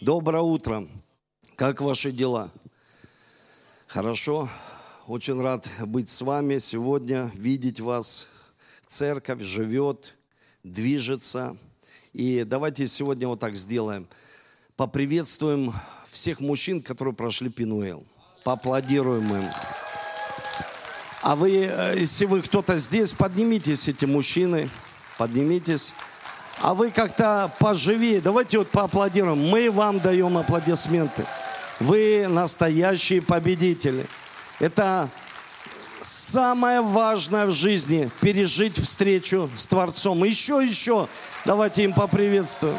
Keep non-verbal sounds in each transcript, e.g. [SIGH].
Доброе утро. Как ваши дела? Хорошо. Очень рад быть с вами сегодня, видеть вас. Церковь живет, движется. И давайте сегодня вот так сделаем. Поприветствуем всех мужчин, которые прошли Пинуэл. Поаплодируем им. А вы, э, если вы кто-то здесь, поднимитесь, эти мужчины, поднимитесь. А вы как-то поживее. Давайте вот поаплодируем. Мы вам даем аплодисменты. Вы настоящие победители. Это самое важное в жизни – пережить встречу с Творцом. Еще, еще. Давайте им поприветствуем.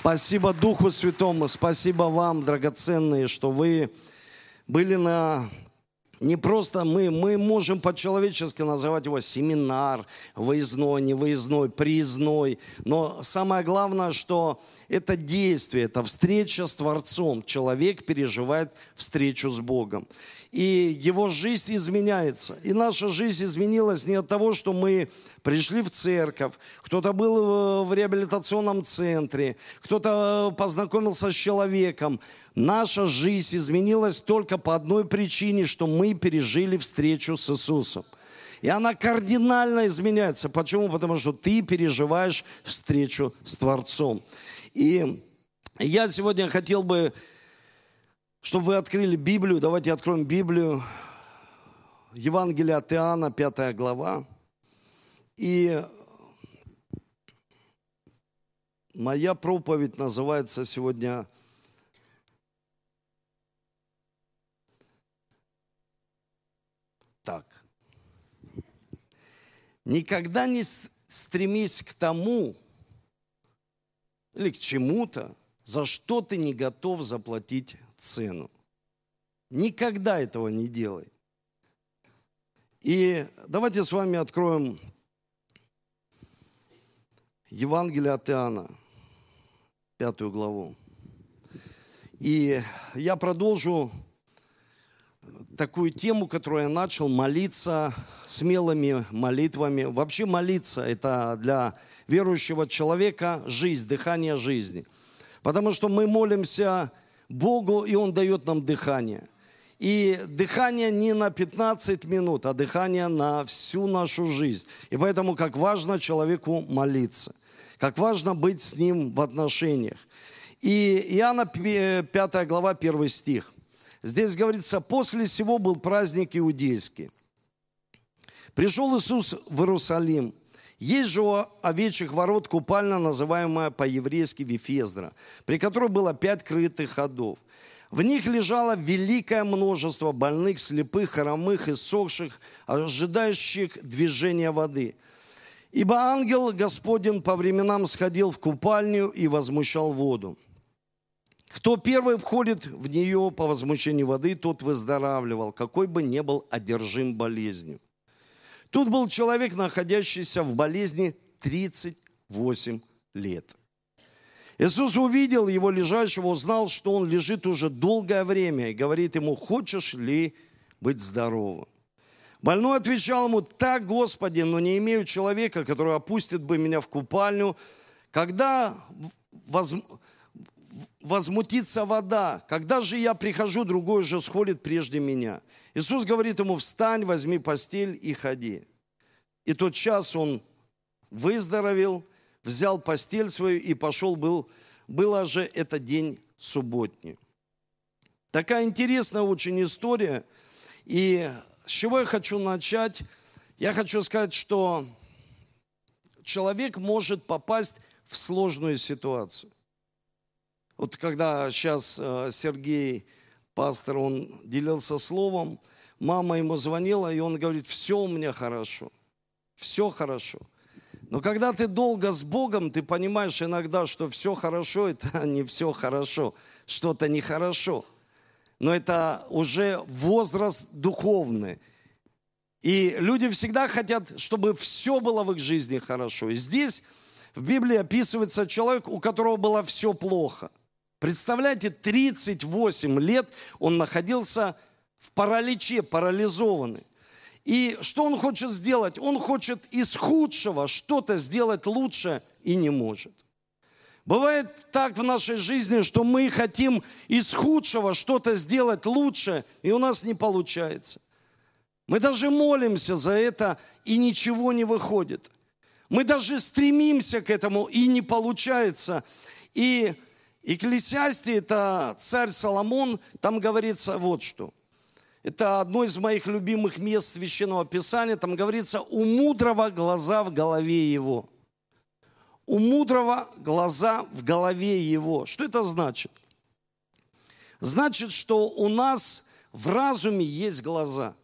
Спасибо Духу Святому, спасибо вам, драгоценные, что вы были на не просто мы, мы можем по-человечески называть его семинар, выездной, невыездной, приездной. Но самое главное, что это действие, это встреча с Творцом. Человек переживает встречу с Богом. И его жизнь изменяется. И наша жизнь изменилась не от того, что мы пришли в церковь, кто-то был в реабилитационном центре, кто-то познакомился с человеком. Наша жизнь изменилась только по одной причине, что мы пережили встречу с Иисусом. И она кардинально изменяется. Почему? Потому что ты переживаешь встречу с Творцом. И я сегодня хотел бы, чтобы вы открыли Библию. Давайте откроем Библию. Евангелие от Иоанна, 5 глава. И моя проповедь называется сегодня так. Никогда не стремись к тому или к чему-то, за что ты не готов заплатить цену. Никогда этого не делай. И давайте с вами откроем Евангелие от Иоанна, пятую главу. И я продолжу такую тему, которую я начал, молиться смелыми молитвами. Вообще молиться – это для верующего человека жизнь, дыхание жизни. Потому что мы молимся Богу, и Он дает нам дыхание. И дыхание не на 15 минут, а дыхание на всю нашу жизнь. И поэтому как важно человеку молиться, как важно быть с Ним в отношениях. И Иоанна 5 глава 1 стих – Здесь говорится, после всего был праздник иудейский. Пришел Иисус в Иерусалим. Есть же у овечьих ворот купальня, называемая по-еврейски Вифездра, при которой было пять крытых ходов. В них лежало великое множество больных, слепых, хромых и сохших, ожидающих движения воды. Ибо ангел Господень по временам сходил в купальню и возмущал воду. Кто первый входит в нее по возмущению воды, тот выздоравливал, какой бы ни был одержим болезнью. Тут был человек, находящийся в болезни 38 лет. Иисус увидел его лежащего, узнал, что он лежит уже долгое время и говорит ему, хочешь ли быть здоровым? Больной отвечал ему, так, Господи, но не имею человека, который опустит бы меня в купальню, когда воз возмутится вода. Когда же я прихожу, другой же сходит прежде меня. Иисус говорит ему, встань, возьми постель и ходи. И тот час он выздоровел, взял постель свою и пошел, был, было же это день субботний. Такая интересная очень история. И с чего я хочу начать? Я хочу сказать, что человек может попасть в сложную ситуацию. Вот когда сейчас э, Сергей, пастор, он делился словом, мама ему звонила, и он говорит, все у меня хорошо, все хорошо. Но когда ты долго с Богом, ты понимаешь иногда, что все хорошо, это [LAUGHS] не все хорошо, что-то нехорошо. Но это уже возраст духовный. И люди всегда хотят, чтобы все было в их жизни хорошо. И здесь в Библии описывается человек, у которого было все плохо – Представляете, 38 лет он находился в параличе, парализованный. И что он хочет сделать? Он хочет из худшего что-то сделать лучше и не может. Бывает так в нашей жизни, что мы хотим из худшего что-то сделать лучше, и у нас не получается. Мы даже молимся за это, и ничего не выходит. Мы даже стремимся к этому, и не получается. И Экклесиасте, это царь Соломон, там говорится вот что. Это одно из моих любимых мест Священного Писания. Там говорится, у мудрого глаза в голове его. У мудрого глаза в голове его. Что это значит? Значит, что у нас в разуме есть глаза.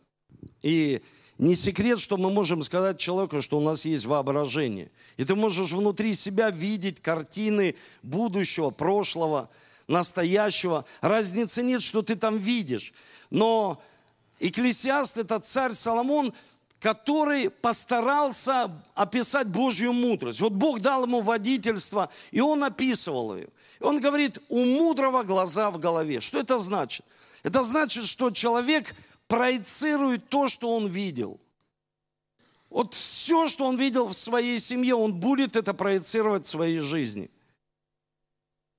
И не секрет, что мы можем сказать человеку, что у нас есть воображение – и ты можешь внутри себя видеть картины будущего, прошлого, настоящего. Разницы нет, что ты там видишь. Но Экклесиаст – это царь Соломон, который постарался описать Божью мудрость. Вот Бог дал ему водительство, и он описывал ее. И он говорит, у мудрого глаза в голове. Что это значит? Это значит, что человек проецирует то, что он видел – вот все, что он видел в своей семье, он будет это проецировать в своей жизни.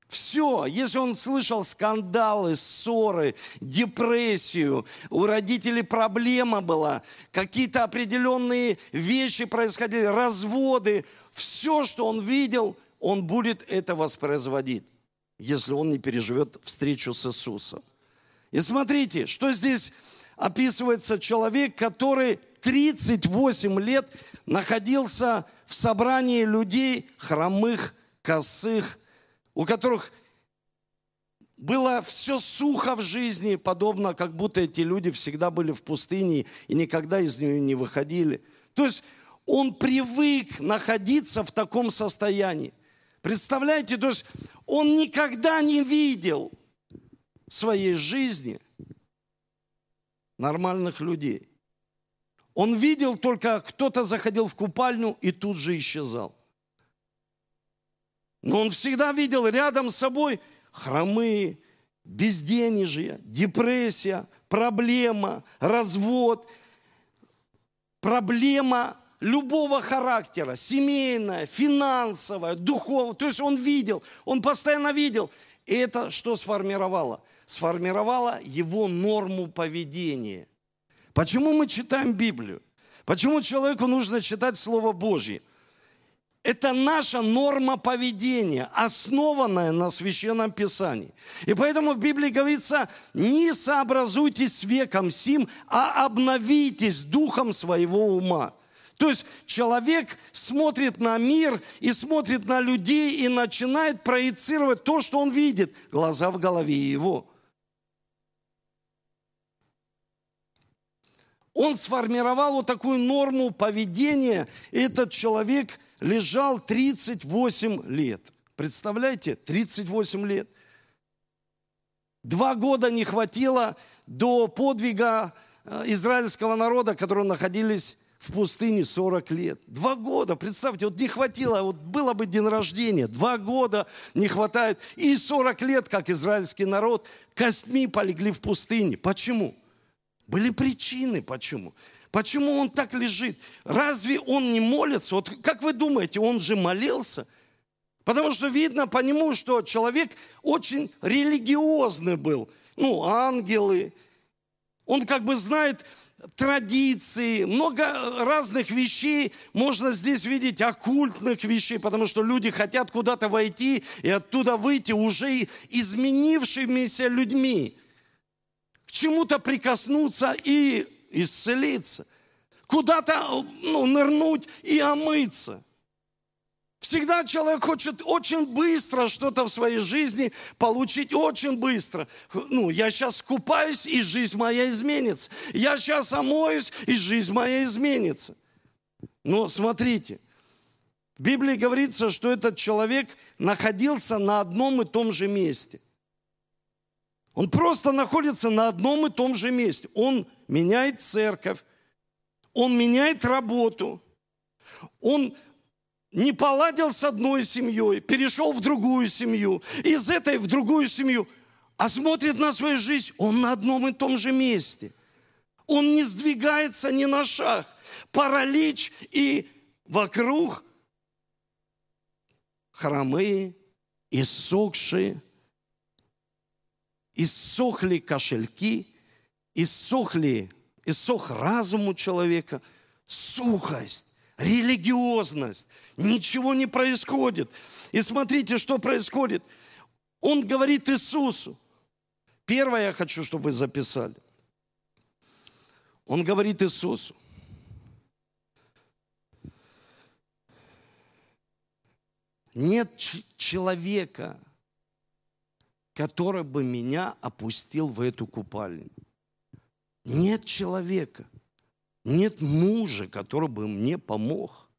Все, если он слышал скандалы, ссоры, депрессию, у родителей проблема была, какие-то определенные вещи происходили, разводы, все, что он видел, он будет это воспроизводить, если он не переживет встречу с Иисусом. И смотрите, что здесь описывается человек, который 38 лет находился в собрании людей хромых, косых, у которых было все сухо в жизни, подобно как будто эти люди всегда были в пустыне и никогда из нее не выходили. То есть он привык находиться в таком состоянии. Представляете, то есть он никогда не видел в своей жизни нормальных людей. Он видел только, кто-то заходил в купальню и тут же исчезал. Но он всегда видел рядом с собой хромые, безденежье, депрессия, проблема, развод, проблема любого характера, семейная, финансовая, духовная. То есть он видел, он постоянно видел. И это что сформировало? Сформировало его норму поведения – Почему мы читаем Библию? Почему человеку нужно читать Слово Божье? Это наша норма поведения, основанная на Священном Писании. И поэтому в Библии говорится, не сообразуйтесь с веком сим, а обновитесь духом своего ума. То есть человек смотрит на мир и смотрит на людей и начинает проецировать то, что он видит, глаза в голове его – Он сформировал вот такую норму поведения. Этот человек лежал 38 лет. Представляете, 38 лет. Два года не хватило до подвига э, израильского народа, которые находились в пустыне 40 лет. Два года, представьте, вот не хватило, вот было бы день рождения, два года не хватает, и 40 лет, как израильский народ, костьми полегли в пустыне. Почему? Были причины, почему. Почему он так лежит? Разве он не молится? Вот как вы думаете, он же молился? Потому что видно по нему, что человек очень религиозный был. Ну, ангелы. Он как бы знает традиции, много разных вещей можно здесь видеть, оккультных вещей, потому что люди хотят куда-то войти и оттуда выйти уже изменившимися людьми чему-то прикоснуться и исцелиться. Куда-то ну, нырнуть и омыться. Всегда человек хочет очень быстро что-то в своей жизни получить, очень быстро. Ну, я сейчас купаюсь, и жизнь моя изменится. Я сейчас омоюсь, и жизнь моя изменится. Но смотрите, в Библии говорится, что этот человек находился на одном и том же месте. Он просто находится на одном и том же месте. Он меняет церковь, он меняет работу, он не поладил с одной семьей, перешел в другую семью, из этой в другую семью, а смотрит на свою жизнь, он на одном и том же месте. Он не сдвигается ни на шаг. Паралич и вокруг хромые, иссохшие, иссохли кошельки, иссохли, иссох разум у человека, сухость, религиозность, ничего не происходит. И смотрите, что происходит. Он говорит Иисусу. Первое я хочу, чтобы вы записали. Он говорит Иисусу. Нет человека, который бы меня опустил в эту купальню. Нет человека, нет мужа, который бы мне помог.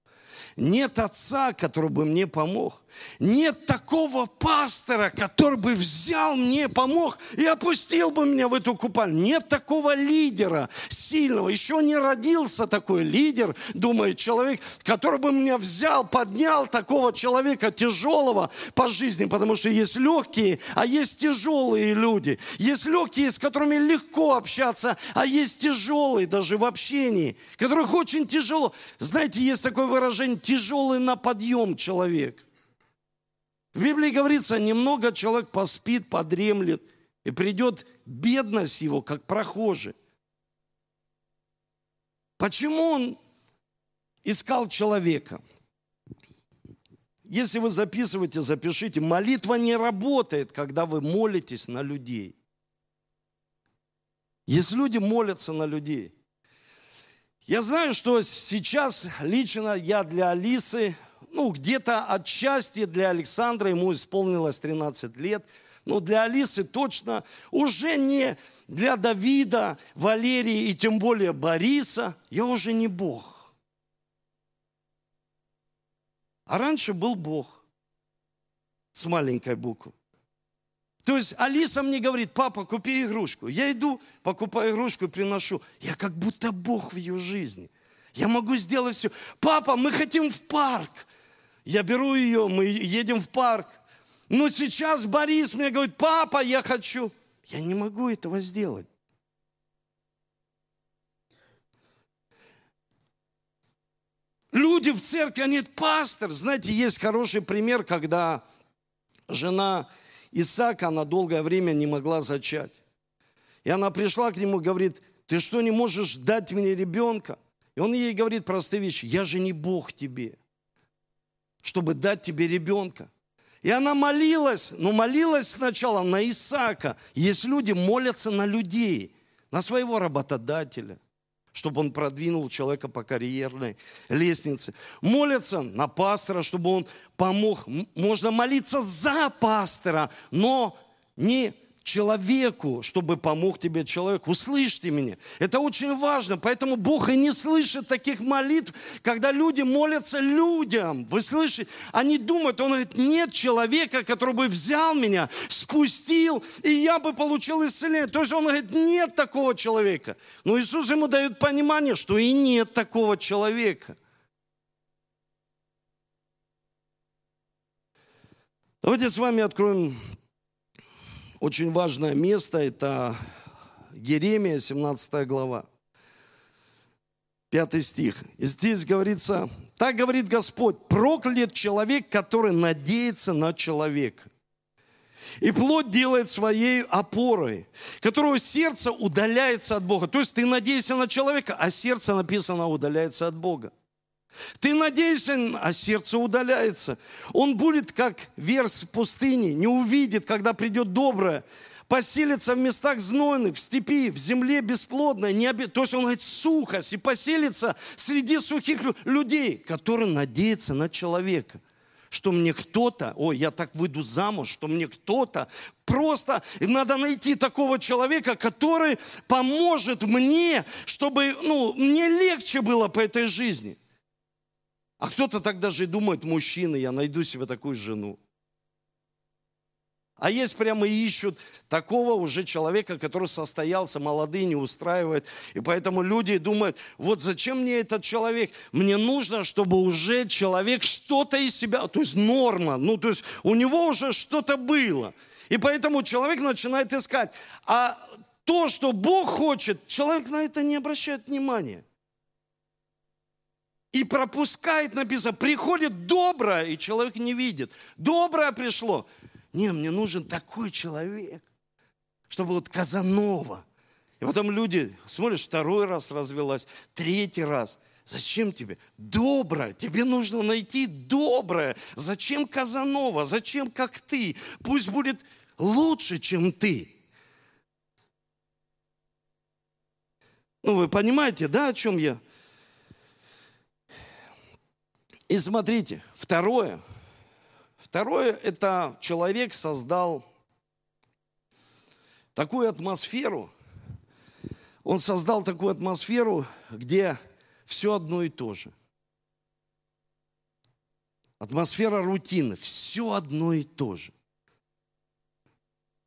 Нет отца, который бы мне помог. Нет такого пастора, который бы взял мне, помог и опустил бы меня в эту купальню. Нет такого лидера сильного. Еще не родился такой лидер, думает человек, который бы меня взял, поднял такого человека тяжелого по жизни. Потому что есть легкие, а есть тяжелые люди. Есть легкие, с которыми легко общаться, а есть тяжелые даже в общении, которых очень тяжело. Знаете, есть такое выражение тяжелый на подъем человек. В Библии говорится, немного человек поспит, подремлет, и придет бедность его, как прохожий. Почему он искал человека? Если вы записываете, запишите. Молитва не работает, когда вы молитесь на людей. Если люди молятся на людей, я знаю, что сейчас лично я для Алисы, ну, где-то отчасти для Александра, ему исполнилось 13 лет, но для Алисы точно уже не для Давида, Валерии и тем более Бориса, я уже не Бог. А раньше был Бог с маленькой буквы. То есть Алиса мне говорит, папа, купи игрушку. Я иду, покупаю игрушку и приношу. Я как будто Бог в ее жизни. Я могу сделать все. Папа, мы хотим в парк. Я беру ее, мы едем в парк. Но сейчас Борис мне говорит, папа, я хочу. Я не могу этого сделать. Люди в церкви, они пастор. Знаете, есть хороший пример, когда жена Исаака она долгое время не могла зачать. И она пришла к нему говорит, ты что, не можешь дать мне ребенка? И он ей говорит простые вещи, я же не Бог тебе, чтобы дать тебе ребенка. И она молилась, но молилась сначала на Исаака. Есть люди, молятся на людей, на своего работодателя – чтобы он продвинул человека по карьерной лестнице. Молятся на пастора, чтобы он помог. Можно молиться за пастора, но не человеку, чтобы помог тебе человек. Услышьте меня. Это очень важно. Поэтому Бог и не слышит таких молитв, когда люди молятся людям. Вы слышите? Они думают, он говорит, нет человека, который бы взял меня, спустил, и я бы получил исцеление. То есть он говорит, нет такого человека. Но Иисус ему дает понимание, что и нет такого человека. Давайте с вами откроем очень важное место – это Еремия, 17 глава, 5 стих. И здесь говорится, так говорит Господь, проклят человек, который надеется на человека. И плоть делает своей опорой, которого сердце удаляется от Бога. То есть ты надеешься на человека, а сердце написано удаляется от Бога. Ты надеешься, а сердце удаляется. Он будет как верс в пустыне, не увидит, когда придет доброе, поселится в местах знойных, в степи, в земле бесплодной, не обе... то есть он говорит сухость, и поселится среди сухих людей, которые надеются на человека что мне кто-то, ой, я так выйду замуж, что мне кто-то просто, надо найти такого человека, который поможет мне, чтобы, ну, мне легче было по этой жизни. А кто-то так даже и думает, мужчина, я найду себе такую жену. А есть прямо ищут такого уже человека, который состоялся, молодые не устраивает. И поэтому люди думают, вот зачем мне этот человек? Мне нужно, чтобы уже человек что-то из себя, то есть норма, ну то есть у него уже что-то было. И поэтому человек начинает искать. А то, что Бог хочет, человек на это не обращает внимания. И пропускает, написано, приходит доброе, и человек не видит. Доброе пришло. Не, мне нужен такой человек, чтобы вот Казанова. И потом люди, смотришь, второй раз развелась, третий раз. Зачем тебе? Доброе. Тебе нужно найти доброе. Зачем Казанова? Зачем как ты? Пусть будет лучше, чем ты. Ну, вы понимаете, да, о чем я? И смотрите, второе. Второе, это человек создал такую атмосферу, он создал такую атмосферу, где все одно и то же. Атмосфера рутины, все одно и то же.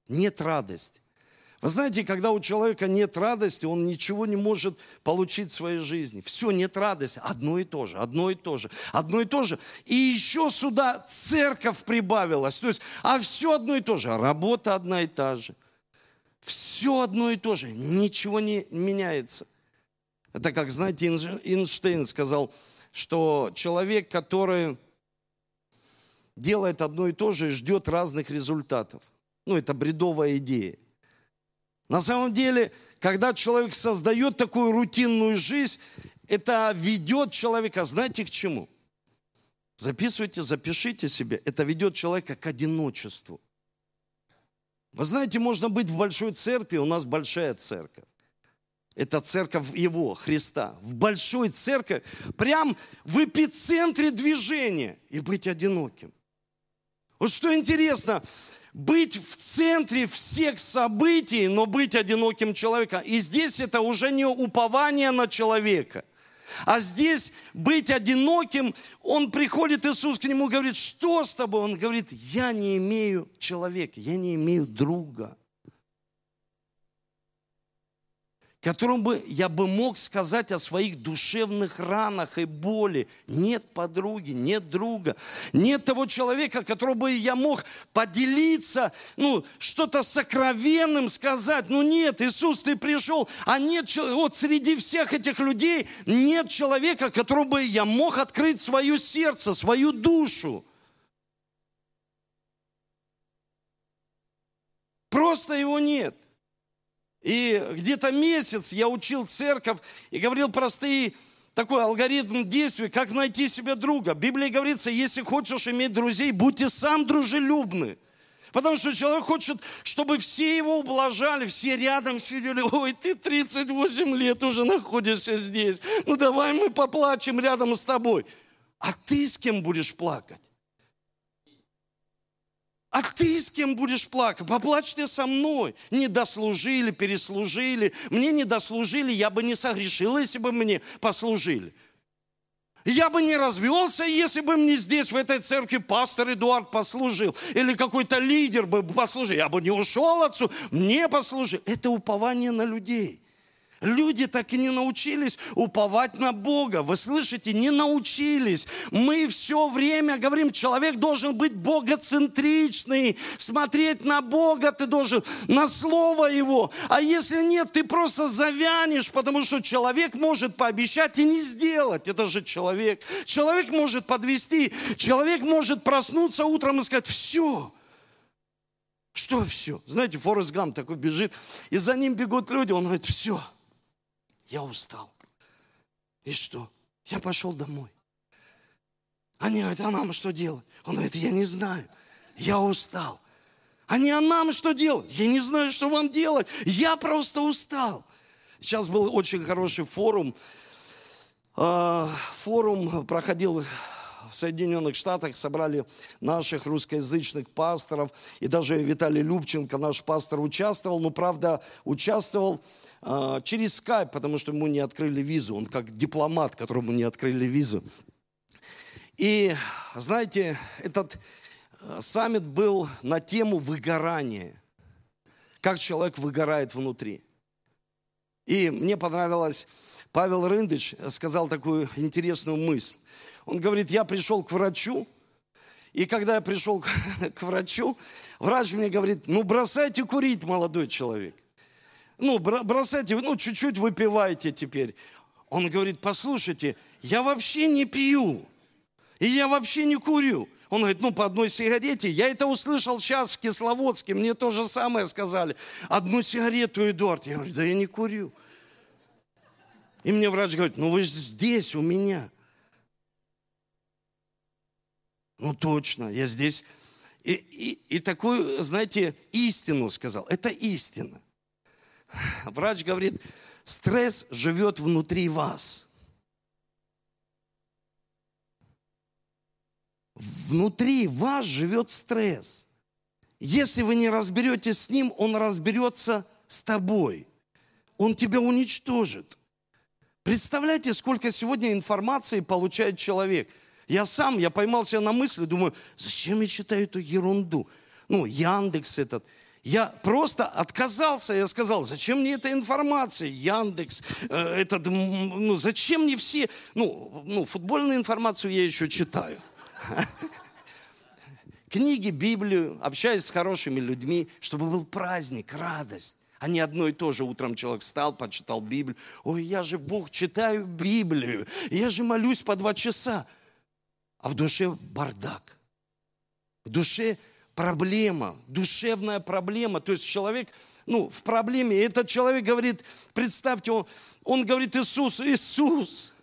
Нет радости. Вы знаете, когда у человека нет радости, он ничего не может получить в своей жизни. Все, нет радости. Одно и то же, одно и то же, одно и то же. И еще сюда церковь прибавилась. То есть, а все одно и то же. Работа одна и та же. Все одно и то же. Ничего не меняется. Это как, знаете, Эйнштейн сказал, что человек, который делает одно и то же и ждет разных результатов. Ну, это бредовая идея. На самом деле, когда человек создает такую рутинную жизнь, это ведет человека, знаете, к чему? Записывайте, запишите себе. Это ведет человека к одиночеству. Вы знаете, можно быть в большой церкви, у нас большая церковь. Это церковь Его, Христа. В большой церкви, прям в эпицентре движения и быть одиноким. Вот что интересно, быть в центре всех событий, но быть одиноким человеком. И здесь это уже не упование на человека. А здесь быть одиноким, он приходит, Иисус к нему говорит, что с тобой? Он говорит, я не имею человека, я не имею друга. Которым бы я бы мог сказать о своих душевных ранах и боли. Нет подруги, нет друга, нет того человека, которого бы я мог поделиться, ну, что-то сокровенным сказать. Ну нет, Иисус, ты пришел, а нет, вот среди всех этих людей нет человека, которому бы я мог открыть свое сердце, свою душу. Просто его нет. И где-то месяц я учил церковь и говорил простые такой алгоритм действий, как найти себе друга. В Библии говорится, если хочешь иметь друзей, будь сам дружелюбный. Потому что человек хочет, чтобы все его ублажали, все рядом сидели. Ой, ты 38 лет уже находишься здесь. Ну давай мы поплачем рядом с тобой. А ты с кем будешь плакать? А ты с кем будешь плакать? Поплачь ты со мной. Не дослужили, переслужили. Мне не дослужили, я бы не согрешил, если бы мне послужили. Я бы не развелся, если бы мне здесь, в этой церкви, пастор Эдуард послужил. Или какой-то лидер бы послужил. Я бы не ушел отцу, мне послужил. Это упование на людей. Люди так и не научились уповать на Бога. Вы слышите, не научились. Мы все время говорим, человек должен быть богоцентричный, смотреть на Бога ты должен, на Слово Его. А если нет, ты просто завянешь, потому что человек может пообещать и не сделать. Это же человек. Человек может подвести, человек может проснуться утром и сказать, все, что все? Знаете, Форест Гам такой бежит, и за ним бегут люди, он говорит, все, я устал. И что? Я пошел домой. Они говорят, а нам что делать? Он говорит, я не знаю, я устал. Они, а нам что делать? Я не знаю, что вам делать. Я просто устал. Сейчас был очень хороший форум. А, форум проходил в Соединенных Штатах, собрали наших русскоязычных пасторов. И даже Виталий Любченко, наш пастор, участвовал. Но, правда, участвовал через скайп, потому что ему не открыли визу. Он как дипломат, которому не открыли визу. И, знаете, этот э, саммит был на тему выгорания. Как человек выгорает внутри. И мне понравилось, Павел Рындыч сказал такую интересную мысль. Он говорит, я пришел к врачу, и когда я пришел к [LAUGHS] врачу, врач мне говорит, ну бросайте курить, молодой человек ну, бросайте, ну, чуть-чуть выпивайте теперь. Он говорит, послушайте, я вообще не пью. И я вообще не курю. Он говорит, ну, по одной сигарете. Я это услышал сейчас в Кисловодске. Мне то же самое сказали. Одну сигарету, Эдуард. Я говорю, да я не курю. И мне врач говорит, ну вы же здесь у меня. Ну точно, я здесь. И, и, и такую, знаете, истину сказал. Это истина. [LAUGHS] Врач говорит, стресс живет внутри вас. Внутри вас живет стресс. Если вы не разберетесь с ним, он разберется с тобой. Он тебя уничтожит. Представляете, сколько сегодня информации получает человек. Я сам, я поймал себя на мысли, думаю, зачем я читаю эту ерунду? Ну, Яндекс этот. Я просто отказался, я сказал, зачем мне эта информация, Яндекс, э, этот, ну, зачем мне все, ну, ну, футбольную информацию я еще читаю. [LAUGHS] Книги, Библию, общаюсь с хорошими людьми, чтобы был праздник, радость. А не одно и то же. Утром человек встал, почитал Библию. Ой, я же Бог, читаю Библию. Я же молюсь по два часа. А в душе бардак. В душе проблема, душевная проблема. То есть человек, ну, в проблеме. И этот человек говорит, представьте, он, он говорит, Иисус, Иисус,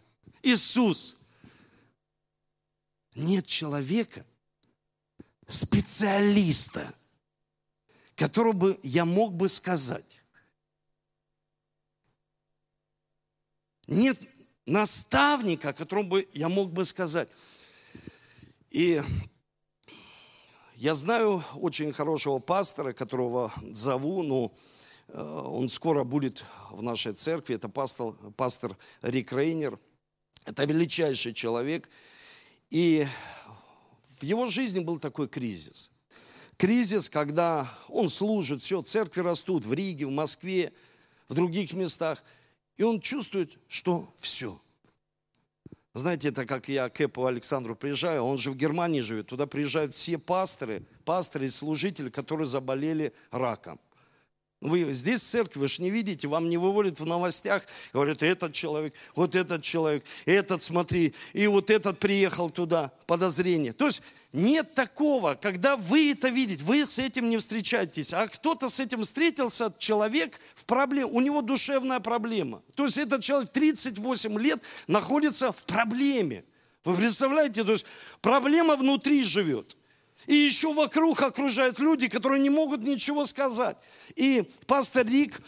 Иисус. Нет человека, специалиста, которого бы я мог бы сказать. Нет наставника, которому бы я мог бы сказать. И я знаю очень хорошего пастора, которого зову, но э, он скоро будет в нашей церкви. Это пастор, пастор Рик Рейнер. Это величайший человек. И в его жизни был такой кризис. Кризис, когда он служит, все, церкви растут в Риге, в Москве, в других местах. И он чувствует, что все. Знаете, это как я к Эпу Александру приезжаю, он же в Германии живет, туда приезжают все пасторы, пасторы и служители, которые заболели раком. Вы здесь в церкви, вы же не видите, вам не выводят в новостях, говорят, этот человек, вот этот человек, этот смотри, и вот этот приехал туда, подозрение. То есть нет такого, когда вы это видите, вы с этим не встречаетесь, а кто-то с этим встретился, человек в проблеме, у него душевная проблема. То есть этот человек 38 лет находится в проблеме. Вы представляете, то есть проблема внутри живет. И еще вокруг окружают люди, которые не могут ничего сказать. И пастор Рик,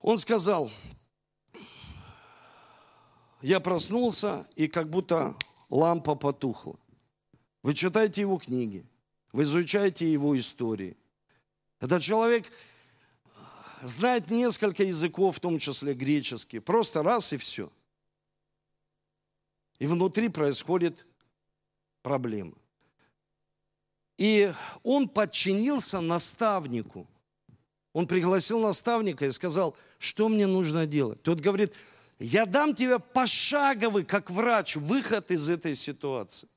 он сказал, я проснулся, и как будто лампа потухла. Вы читаете его книги, вы изучаете его истории. Этот человек знает несколько языков, в том числе греческий. Просто раз и все. И внутри происходит проблема. И он подчинился наставнику. Он пригласил наставника и сказал, что мне нужно делать. Тот говорит, я дам тебе пошаговый, как врач, выход из этой ситуации.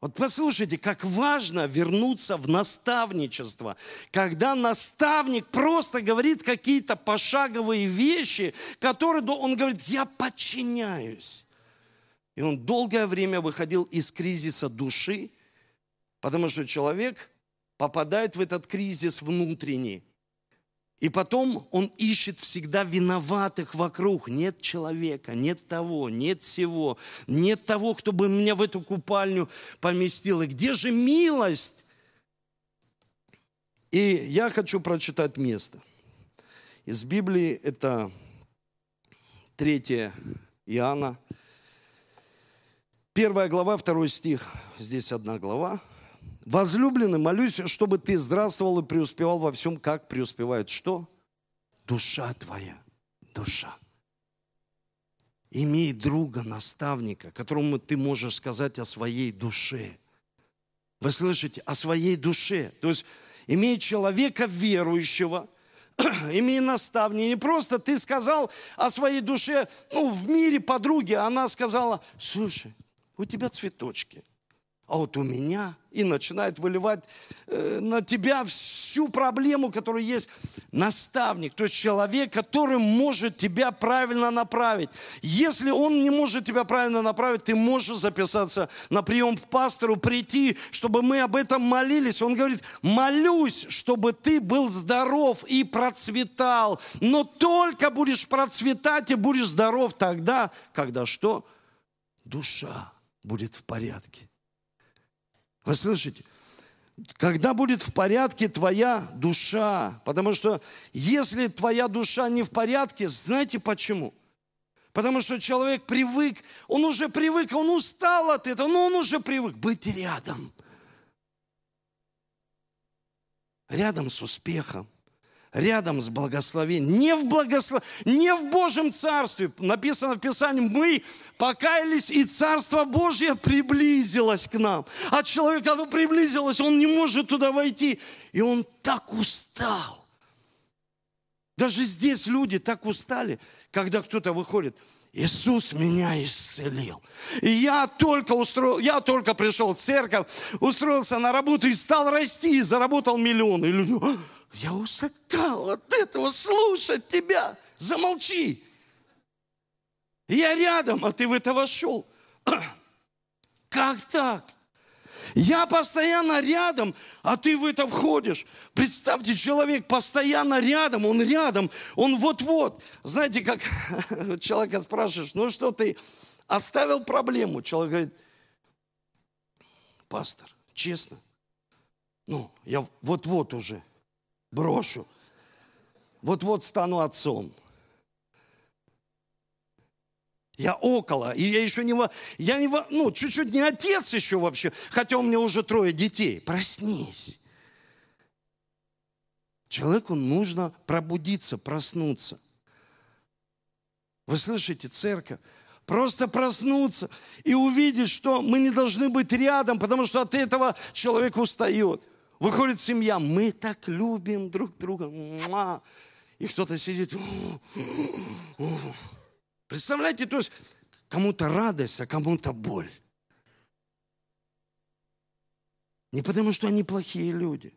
Вот послушайте, как важно вернуться в наставничество, когда наставник просто говорит какие-то пошаговые вещи, которые он говорит, я подчиняюсь. И он долгое время выходил из кризиса души, потому что человек попадает в этот кризис внутренний. И потом он ищет всегда виноватых вокруг. Нет человека, нет того, нет всего, нет того, кто бы меня в эту купальню поместил. И где же милость? И я хочу прочитать место. Из Библии это 3 Иоанна, первая глава, второй стих. Здесь одна глава. Возлюбленный, молюсь, чтобы ты здравствовал и преуспевал во всем, как преуспевает что? Душа твоя, душа. Имей друга, наставника, которому ты можешь сказать о своей душе. Вы слышите? О своей душе. То есть имей человека верующего, [CLEARS THROAT] имей наставника. Не просто ты сказал о своей душе, ну, в мире подруги, а она сказала, слушай, у тебя цветочки, а вот у меня, и начинает выливать э, на тебя всю проблему, которая есть. Наставник, то есть человек, который может тебя правильно направить. Если он не может тебя правильно направить, ты можешь записаться на прием к пастору, прийти, чтобы мы об этом молились. Он говорит, молюсь, чтобы ты был здоров и процветал. Но только будешь процветать и будешь здоров тогда, когда что? Душа будет в порядке. Вы слышите? Когда будет в порядке твоя душа, потому что если твоя душа не в порядке, знаете почему? Потому что человек привык, он уже привык, он устал от этого, но он уже привык быть рядом. Рядом с успехом, рядом с благословением, не в благослов... не в Божьем Царстве. Написано в Писании, мы покаялись, и Царство Божье приблизилось к нам. А человек, когда приблизилось, он не может туда войти. И он так устал. Даже здесь люди так устали, когда кто-то выходит. Иисус меня исцелил. И я только устроил, я только пришел в церковь, устроился на работу и стал расти, и заработал миллионы. И люди, я устал от этого слушать тебя. Замолчи. Я рядом, а ты в это вошел. [CLEARS THROAT] Как так? Я постоянно рядом, а ты в это входишь. Представьте, человек постоянно рядом, он рядом, он вот-вот. Знаете, как [LAUGHS] человека спрашиваешь, ну что ты оставил проблему? Человек говорит, пастор, честно, ну, я вот-вот уже брошу. Вот-вот стану отцом. Я около, и я еще не, я не, ну, чуть-чуть не отец еще вообще, хотя у меня уже трое детей. Проснись. Человеку нужно пробудиться, проснуться. Вы слышите, церковь? Просто проснуться и увидеть, что мы не должны быть рядом, потому что от этого человек устает. Выходит семья, мы так любим друг друга. И кто-то сидит. Представляете, то есть кому-то радость, а кому-то боль. Не потому, что они плохие люди,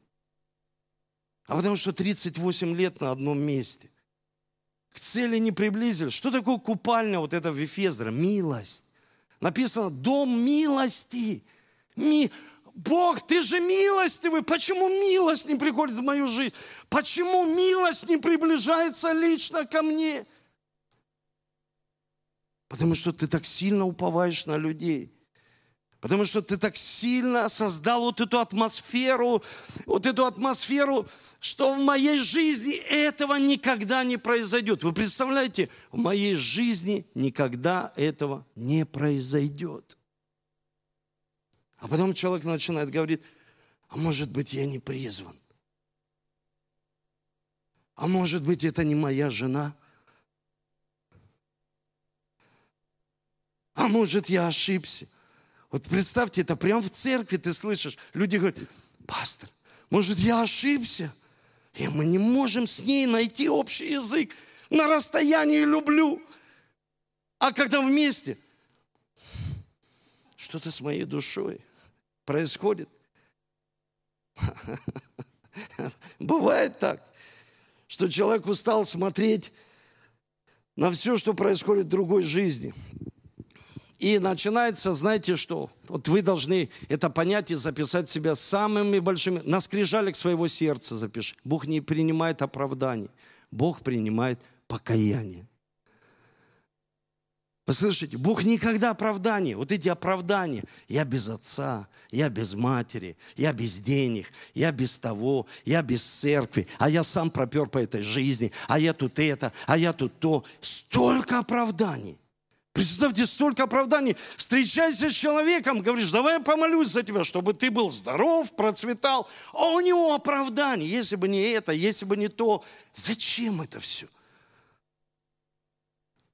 а потому, что 38 лет на одном месте. К цели не приблизились. Что такое купальня вот это в Ефездре? Милость. Написано, дом милости. Ми... Бог, ты же милостивый, почему милость не приходит в мою жизнь? Почему милость не приближается лично ко мне? Потому что ты так сильно уповаешь на людей. Потому что ты так сильно создал вот эту атмосферу, вот эту атмосферу, что в моей жизни этого никогда не произойдет. Вы представляете, в моей жизни никогда этого не произойдет. А потом человек начинает говорить, а может быть, я не призван. А может быть, это не моя жена. А может, я ошибся. Вот представьте, это прямо в церкви ты слышишь. Люди говорят, пастор, может, я ошибся? И мы не можем с ней найти общий язык. На расстоянии люблю. А когда вместе, что-то с моей душой – происходит. [LAUGHS] Бывает так, что человек устал смотреть на все, что происходит в другой жизни. И начинается, знаете что, вот вы должны это понять и записать себя самыми большими, на скрижалик своего сердца запиши. Бог не принимает оправданий, Бог принимает покаяние. Вы слышите, Бог никогда оправдание, вот эти оправдания, я без отца, я без матери, я без денег, я без того, я без церкви, а я сам пропер по этой жизни, а я тут это, а я тут то. Столько оправданий. Представьте, столько оправданий. Встречайся с человеком, говоришь, давай я помолюсь за тебя, чтобы ты был здоров, процветал. А у него оправдание, если бы не это, если бы не то. Зачем это все?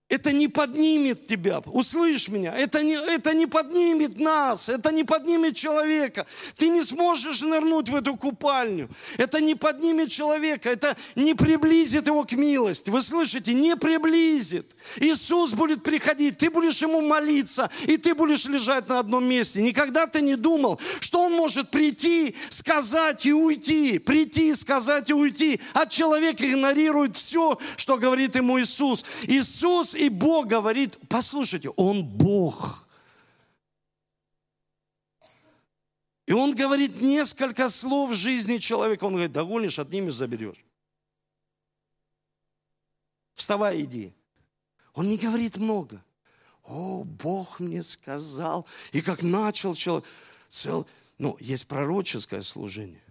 Это не поднимет тебя. Услышь меня, это не, это не поднимет нас, это не поднимет человека. Ты не сможешь нырнуть в эту купальню. Это не поднимет человека, это не приблизит его к милости. Вы слышите, не приблизит. Иисус будет приходить, ты будешь ему молиться, и ты будешь лежать на одном месте. Никогда ты не думал, что он может прийти, сказать и уйти. Прийти, сказать и уйти. А человек игнорирует все, что говорит ему Иисус. Иисус и Бог говорит, послушайте, Он Бог. И Он говорит несколько слов в жизни человека. Он говорит, догонишь, отнимешь, заберешь. Вставай, иди. Он не говорит много. О, Бог мне сказал. И как начал человек, цел... ну, есть пророческое служение.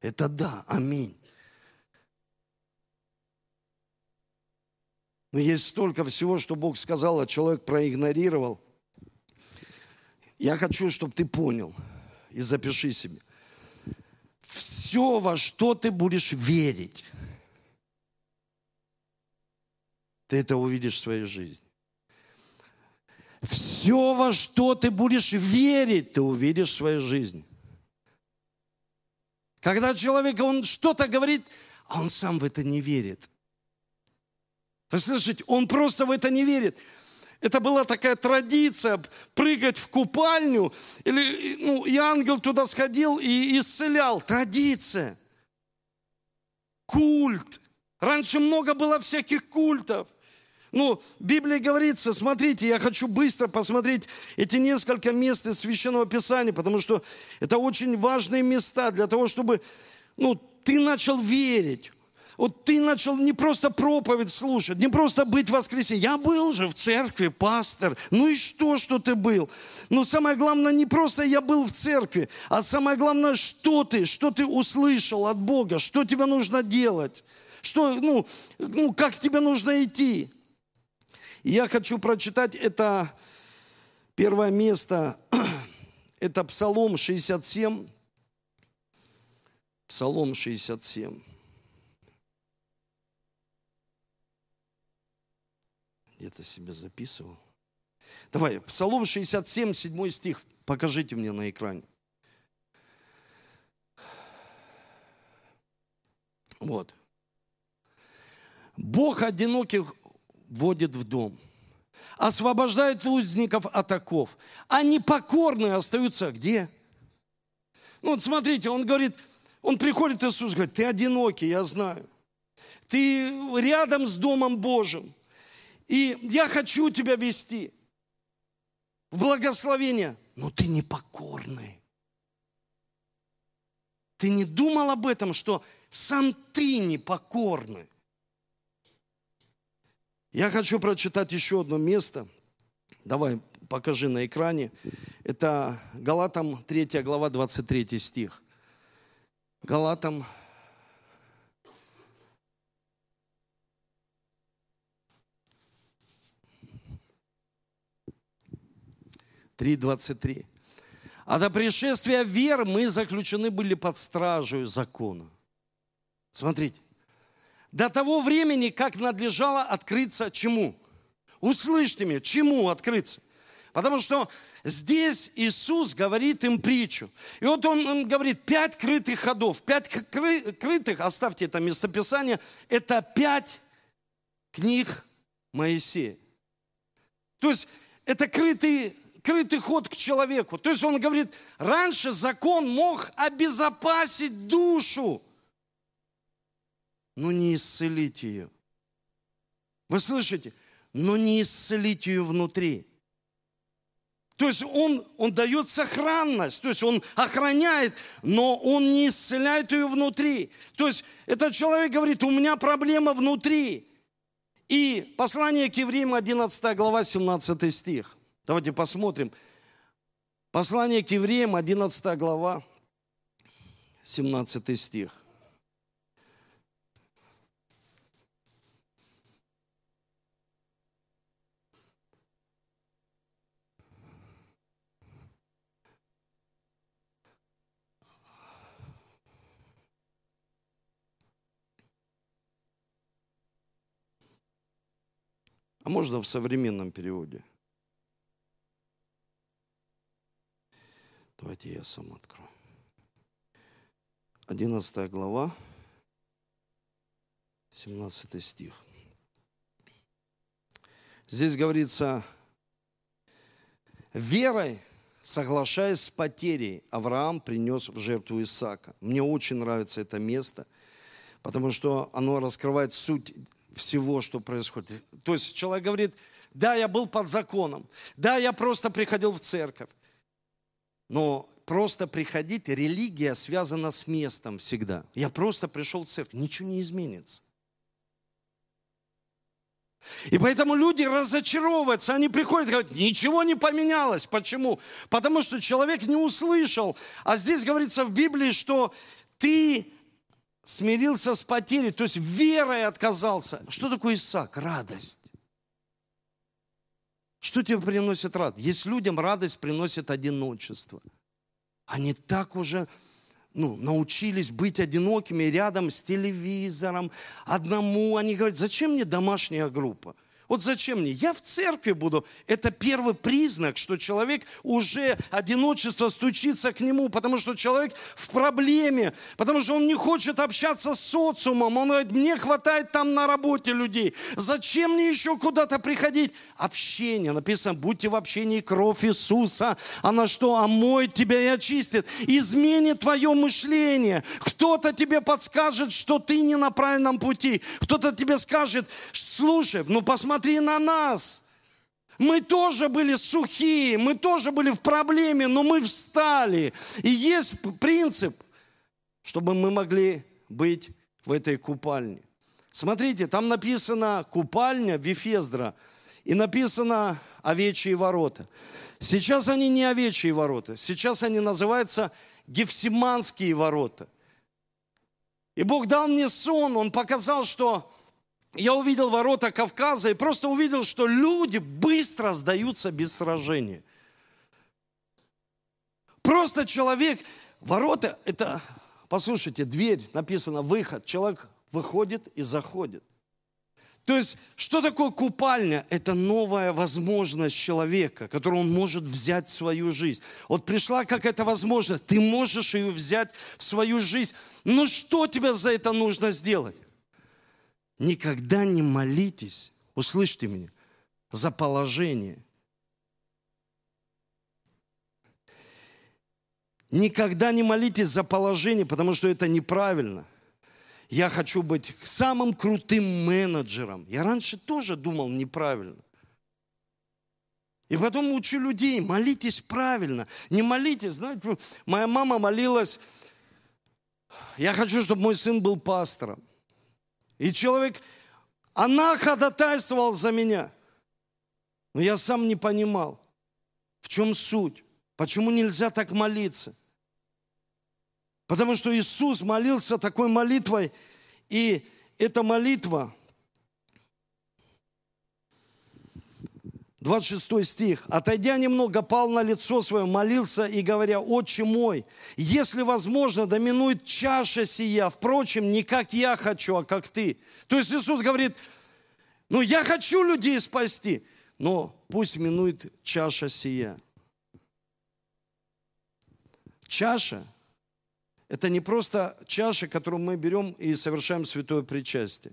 Это да, аминь. Но есть столько всего, что Бог сказал, а человек проигнорировал. Я хочу, чтобы ты понял и запиши себе. Все, во что ты будешь верить, ты это увидишь в своей жизни. Все, во что ты будешь верить, ты увидишь в своей жизни. Когда человек, он что-то говорит, а он сам в это не верит. Вы слышите, он просто в это не верит. Это была такая традиция прыгать в купальню, или, ну, и ангел туда сходил и исцелял. Традиция. Культ. Раньше много было всяких культов. Ну, в Библии говорится, смотрите, я хочу быстро посмотреть эти несколько мест из Священного Писания, потому что это очень важные места для того, чтобы ну, ты начал верить. Вот ты начал не просто проповедь слушать, не просто быть воскресенье. Я был же в церкви, пастор. Ну и что, что ты был? Но самое главное, не просто я был в церкви, а самое главное, что ты, что ты услышал от Бога, что тебе нужно делать, что, ну, ну как тебе нужно идти. Я хочу прочитать это первое место, это Псалом 67. Псалом 67. Где-то себе записывал. Давай, Псалом 67, 7 стих. Покажите мне на экране. Вот. Бог одиноких вводит в дом, освобождает узников от оков, а непокорные остаются где? Ну вот смотрите, он говорит, он приходит, Иисус говорит, ты одинокий, я знаю. Ты рядом с Домом Божьим. И я хочу тебя вести в благословение, но ты непокорный. Ты не думал об этом, что сам ты непокорный. Я хочу прочитать еще одно место. Давай, покажи на экране. Это Галатам 3 глава, 23 стих. Галатам 3.23. А до пришествия веры мы заключены были под стражей закона. Смотрите. До того времени, как надлежало открыться чему? Услышьте меня, чему открыться? Потому что здесь Иисус говорит им притчу. И вот он, он говорит, пять крытых ходов. Пять крытых, оставьте это местописание, это пять книг Моисея. То есть это крытые крытый ход к человеку. То есть он говорит, раньше закон мог обезопасить душу, но не исцелить ее. Вы слышите? Но не исцелить ее внутри. То есть он, он дает сохранность, то есть он охраняет, но он не исцеляет ее внутри. То есть этот человек говорит, у меня проблема внутри. И послание к евреям, 11 глава, 17 стих. Давайте посмотрим. Послание к евреям, 11 глава, 17 стих. А можно в современном переводе – Давайте я сам открою. 11 глава, 17 стих. Здесь говорится, верой, соглашаясь с потерей, Авраам принес в жертву Исаака. Мне очень нравится это место, потому что оно раскрывает суть всего, что происходит. То есть человек говорит, да, я был под законом, да, я просто приходил в церковь, но просто приходить, религия связана с местом всегда. Я просто пришел в церковь, ничего не изменится. И поэтому люди разочаровываются, они приходят и говорят, ничего не поменялось. Почему? Потому что человек не услышал. А здесь говорится в Библии, что ты смирился с потерей, то есть верой отказался. Что такое Исаак? Радость. Что тебе приносит радость? Есть людям радость приносит одиночество. Они так уже ну, научились быть одинокими рядом с телевизором, одному. Они говорят, зачем мне домашняя группа? Вот зачем мне? Я в церкви буду. Это первый признак, что человек уже одиночество стучится к нему, потому что человек в проблеме, потому что он не хочет общаться с социумом. Он говорит, мне хватает там на работе людей. Зачем мне еще куда-то приходить? Общение. Написано, будьте в общении кровь Иисуса. Она что? Омоет тебя и очистит. Изменит твое мышление. Кто-то тебе подскажет, что ты не на правильном пути. Кто-то тебе скажет, слушай, ну посмотри, посмотри на нас. Мы тоже были сухие, мы тоже были в проблеме, но мы встали. И есть принцип, чтобы мы могли быть в этой купальне. Смотрите, там написано купальня Вифездра и написано овечьи ворота. Сейчас они не овечьи ворота, сейчас они называются Гефсиманские ворота. И Бог дал мне сон, Он показал, что я увидел ворота Кавказа и просто увидел, что люди быстро сдаются без сражения. Просто человек, ворота, это, послушайте, дверь, написано выход, человек выходит и заходит. То есть, что такое купальня? Это новая возможность человека, которую он может взять в свою жизнь. Вот пришла какая-то возможность, ты можешь ее взять в свою жизнь. Но что тебе за это нужно сделать? Никогда не молитесь, услышьте меня, за положение. Никогда не молитесь за положение, потому что это неправильно. Я хочу быть самым крутым менеджером. Я раньше тоже думал неправильно. И потом учу людей, молитесь правильно. Не молитесь, знаете, моя мама молилась, я хочу, чтобы мой сын был пастором. И человек, она ходатайствовала за меня. Но я сам не понимал, в чем суть, почему нельзя так молиться. Потому что Иисус молился такой молитвой, и эта молитва, 26 стих. «Отойдя немного, пал на лицо свое, молился и говоря, «Отче мой, если возможно, доминует чаша сия, впрочем, не как я хочу, а как ты». То есть Иисус говорит, ну я хочу людей спасти, но пусть минует чаша сия. Чаша – это не просто чаша, которую мы берем и совершаем святое причастие.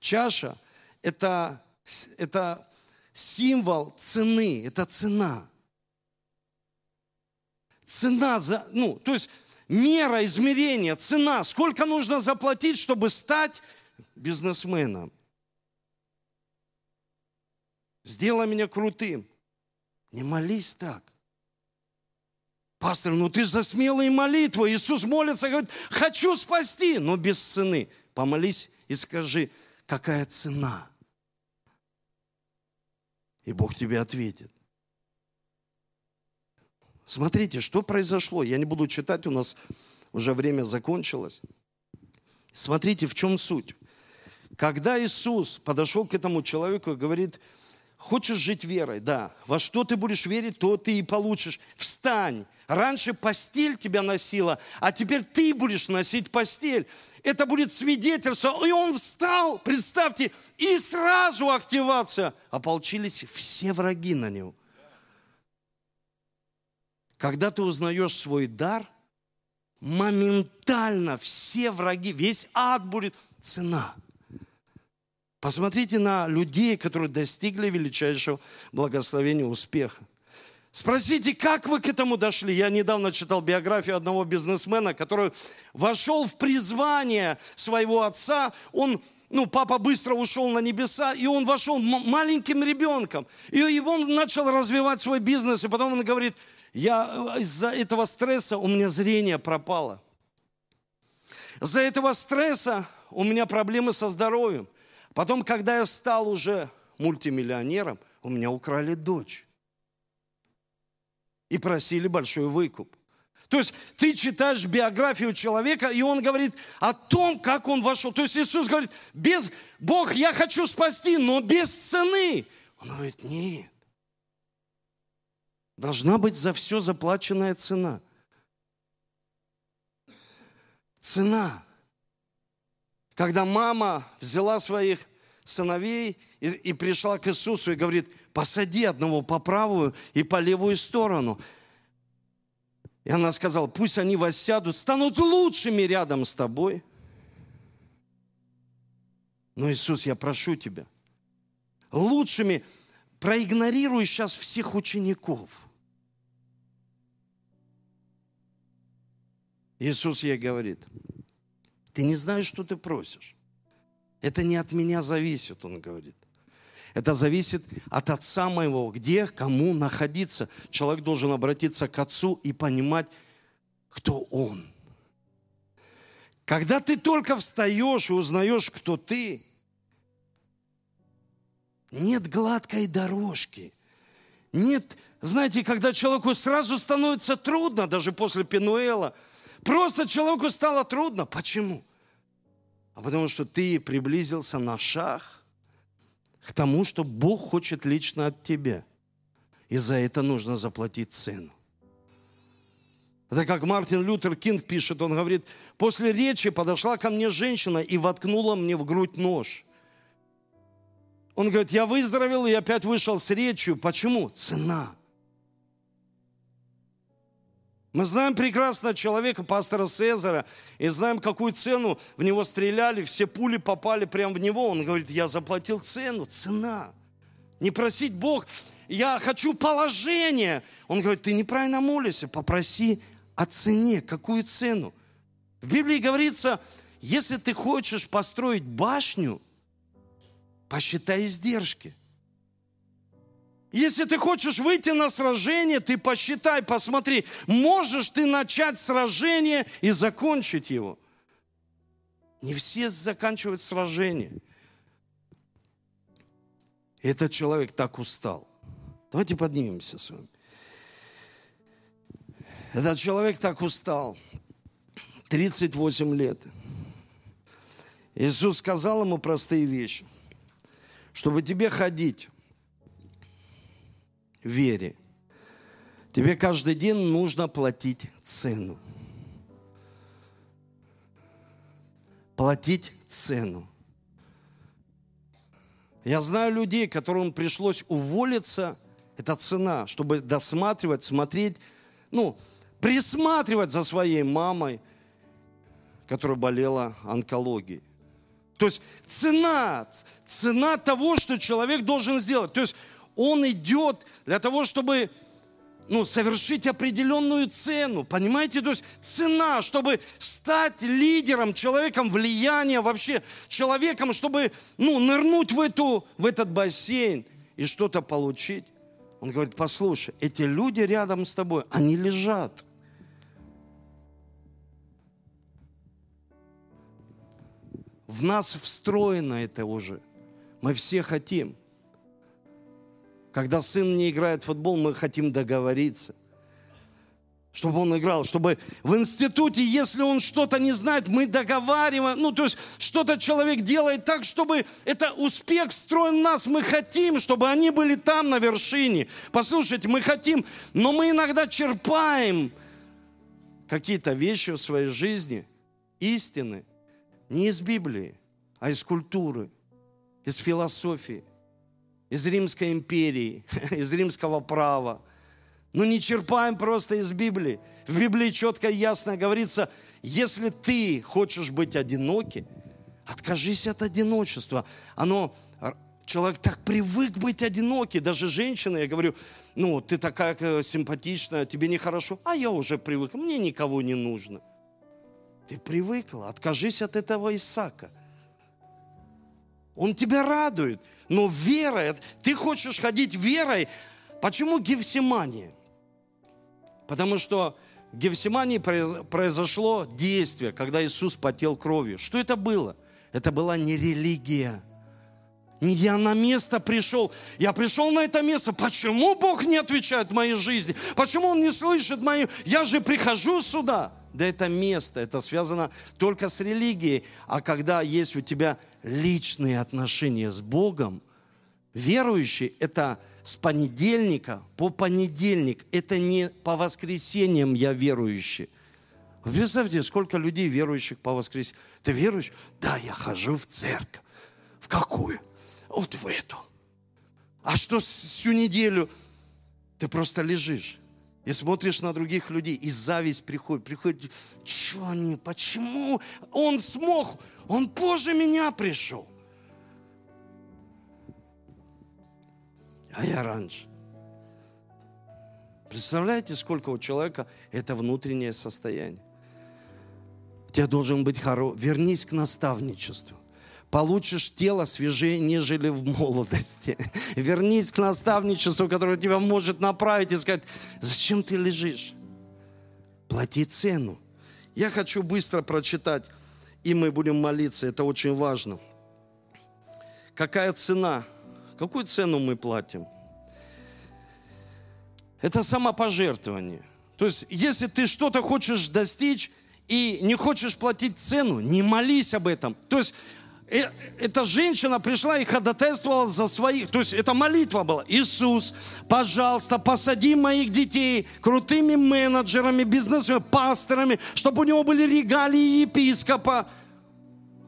Чаша – это, это символ цены, это цена. Цена за, ну, то есть мера измерения, цена, сколько нужно заплатить, чтобы стать бизнесменом. Сделай меня крутым. Не молись так. Пастор, ну ты за смелые молитвы. Иисус молится, говорит, хочу спасти, но без цены. Помолись и скажи, какая цена – и Бог тебе ответит. Смотрите, что произошло. Я не буду читать, у нас уже время закончилось. Смотрите, в чем суть. Когда Иисус подошел к этому человеку и говорит, Хочешь жить верой? Да. Во что ты будешь верить, то ты и получишь. Встань. Раньше постель тебя носила, а теперь ты будешь носить постель. Это будет свидетельство. И он встал, представьте, и сразу активация. Ополчились все враги на него. Когда ты узнаешь свой дар, моментально все враги, весь ад будет цена. Посмотрите на людей, которые достигли величайшего благословения успеха. Спросите, как вы к этому дошли? Я недавно читал биографию одного бизнесмена, который вошел в призвание своего отца. Он, ну, папа быстро ушел на небеса, и он вошел маленьким ребенком. И он начал развивать свой бизнес, и потом он говорит, я из-за этого стресса у меня зрение пропало. За этого стресса у меня проблемы со здоровьем. Потом, когда я стал уже мультимиллионером, у меня украли дочь. И просили большой выкуп. То есть ты читаешь биографию человека, и он говорит о том, как он вошел. То есть Иисус говорит, без, Бог, я хочу спасти, но без цены. Он говорит, нет. Должна быть за все заплаченная цена. Цена. Когда мама взяла своих сыновей и, и пришла к Иисусу и говорит, посади одного по правую и по левую сторону. И она сказала, пусть они воссядут, станут лучшими рядом с тобой. Но, Иисус, я прошу тебя, лучшими, проигнорируй сейчас всех учеников. Иисус ей говорит, ты не знаешь, что ты просишь. Это не от меня зависит, он говорит. Это зависит от Отца моего, где, кому находиться. Человек должен обратиться к Отцу и понимать, кто Он. Когда ты только встаешь и узнаешь, кто ты, нет гладкой дорожки. Нет, знаете, когда человеку сразу становится трудно, даже после Пенуэла, просто человеку стало трудно. Почему? а потому что ты приблизился на шаг к тому, что Бог хочет лично от тебя. И за это нужно заплатить цену. Это как Мартин Лютер Кинг пишет, он говорит, после речи подошла ко мне женщина и воткнула мне в грудь нож. Он говорит, я выздоровел и опять вышел с речью. Почему? Цена. Мы знаем прекрасно человека, пастора Цезаря, и знаем, какую цену в него стреляли, все пули попали прямо в него. Он говорит, я заплатил цену, цена. Не просить Бог, я хочу положение. Он говорит, ты неправильно молишься, попроси о цене. Какую цену? В Библии говорится, если ты хочешь построить башню, посчитай издержки – если ты хочешь выйти на сражение, ты посчитай, посмотри, можешь ты начать сражение и закончить его. Не все заканчивают сражение. Этот человек так устал. Давайте поднимемся с вами. Этот человек так устал. 38 лет. Иисус сказал ему простые вещи. Чтобы тебе ходить, вере. Тебе каждый день нужно платить цену. Платить цену. Я знаю людей, которым пришлось уволиться. Это цена, чтобы досматривать, смотреть, ну, присматривать за своей мамой, которая болела онкологией. То есть цена, цена того, что человек должен сделать. То есть он идет для того, чтобы ну, совершить определенную цену. Понимаете? То есть цена, чтобы стать лидером, человеком влияния, вообще человеком, чтобы ну, нырнуть в, эту, в этот бассейн и что-то получить. Он говорит, послушай, эти люди рядом с тобой, они лежат. В нас встроено это уже. Мы все хотим. Когда сын не играет в футбол, мы хотим договориться. чтобы он играл, чтобы в институте, если он что-то не знает, мы договариваем, ну, то есть что-то человек делает так, чтобы это успех встроен в нас, мы хотим, чтобы они были там на вершине. Послушайте, мы хотим, но мы иногда черпаем какие-то вещи в своей жизни, истины, не из Библии, а из культуры, из философии, из Римской империи, [LAUGHS] из римского права – ну не черпаем просто из Библии. В Библии четко и ясно говорится, если ты хочешь быть одинокий, откажись от одиночества. Оно, человек так привык быть одинокий, даже женщина, я говорю, ну, ты такая э, симпатичная, тебе нехорошо, а я уже привык, мне никого не нужно. Ты привыкла, откажись от этого Исака. Он тебя радует, но вера, ты хочешь ходить верой, почему Гефсимания? Потому что в Гефсимании произошло действие, когда Иисус потел кровью. Что это было? Это была не религия. Не я на место пришел. Я пришел на это место. Почему Бог не отвечает в моей жизни? Почему Он не слышит мою... Я же прихожу сюда. Да это место, это связано только с религией. А когда есть у тебя личные отношения с Богом, верующий – это с понедельника по понедельник. Это не по воскресеньям я верующий. Вы представьте, сколько людей верующих по воскресеньям. Ты веруешь? Да, я хожу в церковь. В какую? Вот в эту. А что всю неделю? Ты просто лежишь и смотришь на других людей, и зависть приходит. Приходит, что они, почему он смог? Он позже меня пришел. а я раньше. Представляете, сколько у человека это внутреннее состояние? У тебя должен быть хоро... Вернись к наставничеству. Получишь тело свежее, нежели в молодости. [LAUGHS] Вернись к наставничеству, которое тебя может направить и сказать, зачем ты лежишь? Плати цену. Я хочу быстро прочитать, и мы будем молиться, это очень важно. Какая цена – Какую цену мы платим? Это самопожертвование. То есть, если ты что-то хочешь достичь и не хочешь платить цену, не молись об этом. То есть, эта женщина пришла и ходатайствовала за своих, то есть это молитва была. Иисус, пожалуйста, посади моих детей крутыми менеджерами, бизнесменами, пасторами, чтобы у него были регалии епископа.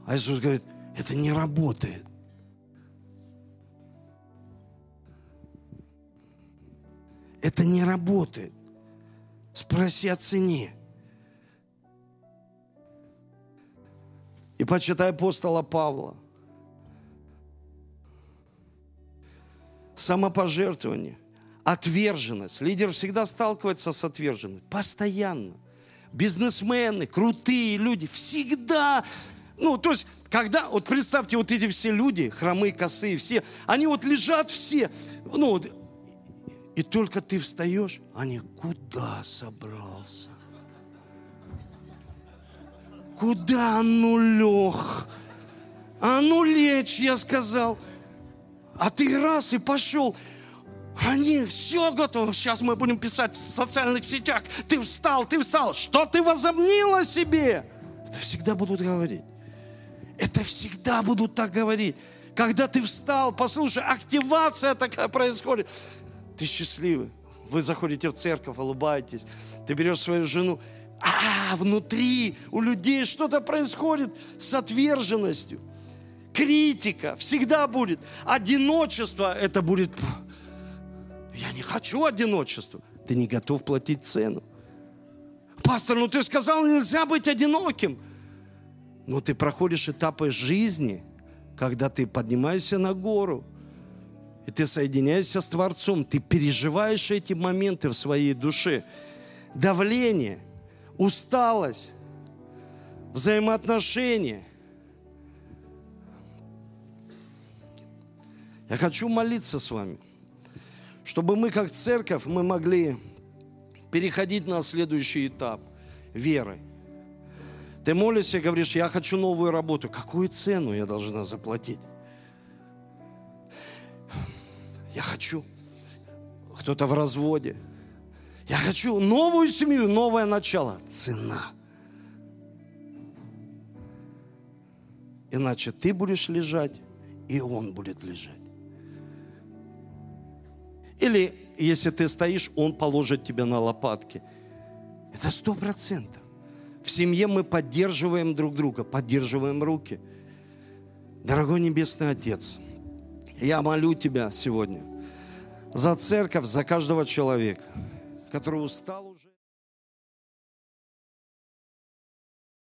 А Иисус говорит, это не работает. Это не работает. Спроси о цене. И почитай апостола Павла. Самопожертвование, отверженность. Лидер всегда сталкивается с отверженностью. Постоянно. Бизнесмены, крутые люди, всегда. Ну, то есть, когда, вот представьте, вот эти все люди, хромые, косые, все, они вот лежат все, ну, и только ты встаешь, они куда собрался? Куда ну лег? А ну лечь, я сказал. А ты раз и пошел. Они все готовы. Сейчас мы будем писать в социальных сетях. Ты встал, ты встал. Что ты возомнила себе? Это всегда будут говорить. Это всегда будут так говорить. Когда ты встал, послушай, активация такая происходит. Ты счастливый. Вы заходите в церковь, улыбаетесь. Ты берешь свою жену. А, внутри у людей что-то происходит с отверженностью. Критика всегда будет. Одиночество это будет... Я не хочу одиночества. Ты не готов платить цену. Пастор, ну ты сказал, нельзя быть одиноким. Но ты проходишь этапы жизни, когда ты поднимаешься на гору – и ты соединяешься с Творцом, ты переживаешь эти моменты в своей душе. Давление, усталость, взаимоотношения. Я хочу молиться с вами, чтобы мы как церковь, мы могли переходить на следующий этап веры. Ты молишься и говоришь, я хочу новую работу. Какую цену я должна заплатить? Я хочу. Кто-то в разводе. Я хочу новую семью, новое начало. Цена. Иначе ты будешь лежать, и он будет лежать. Или если ты стоишь, он положит тебя на лопатки. Это сто процентов. В семье мы поддерживаем друг друга, поддерживаем руки. Дорогой Небесный Отец, я молю Тебя сегодня за церковь, за каждого человека, который устал уже.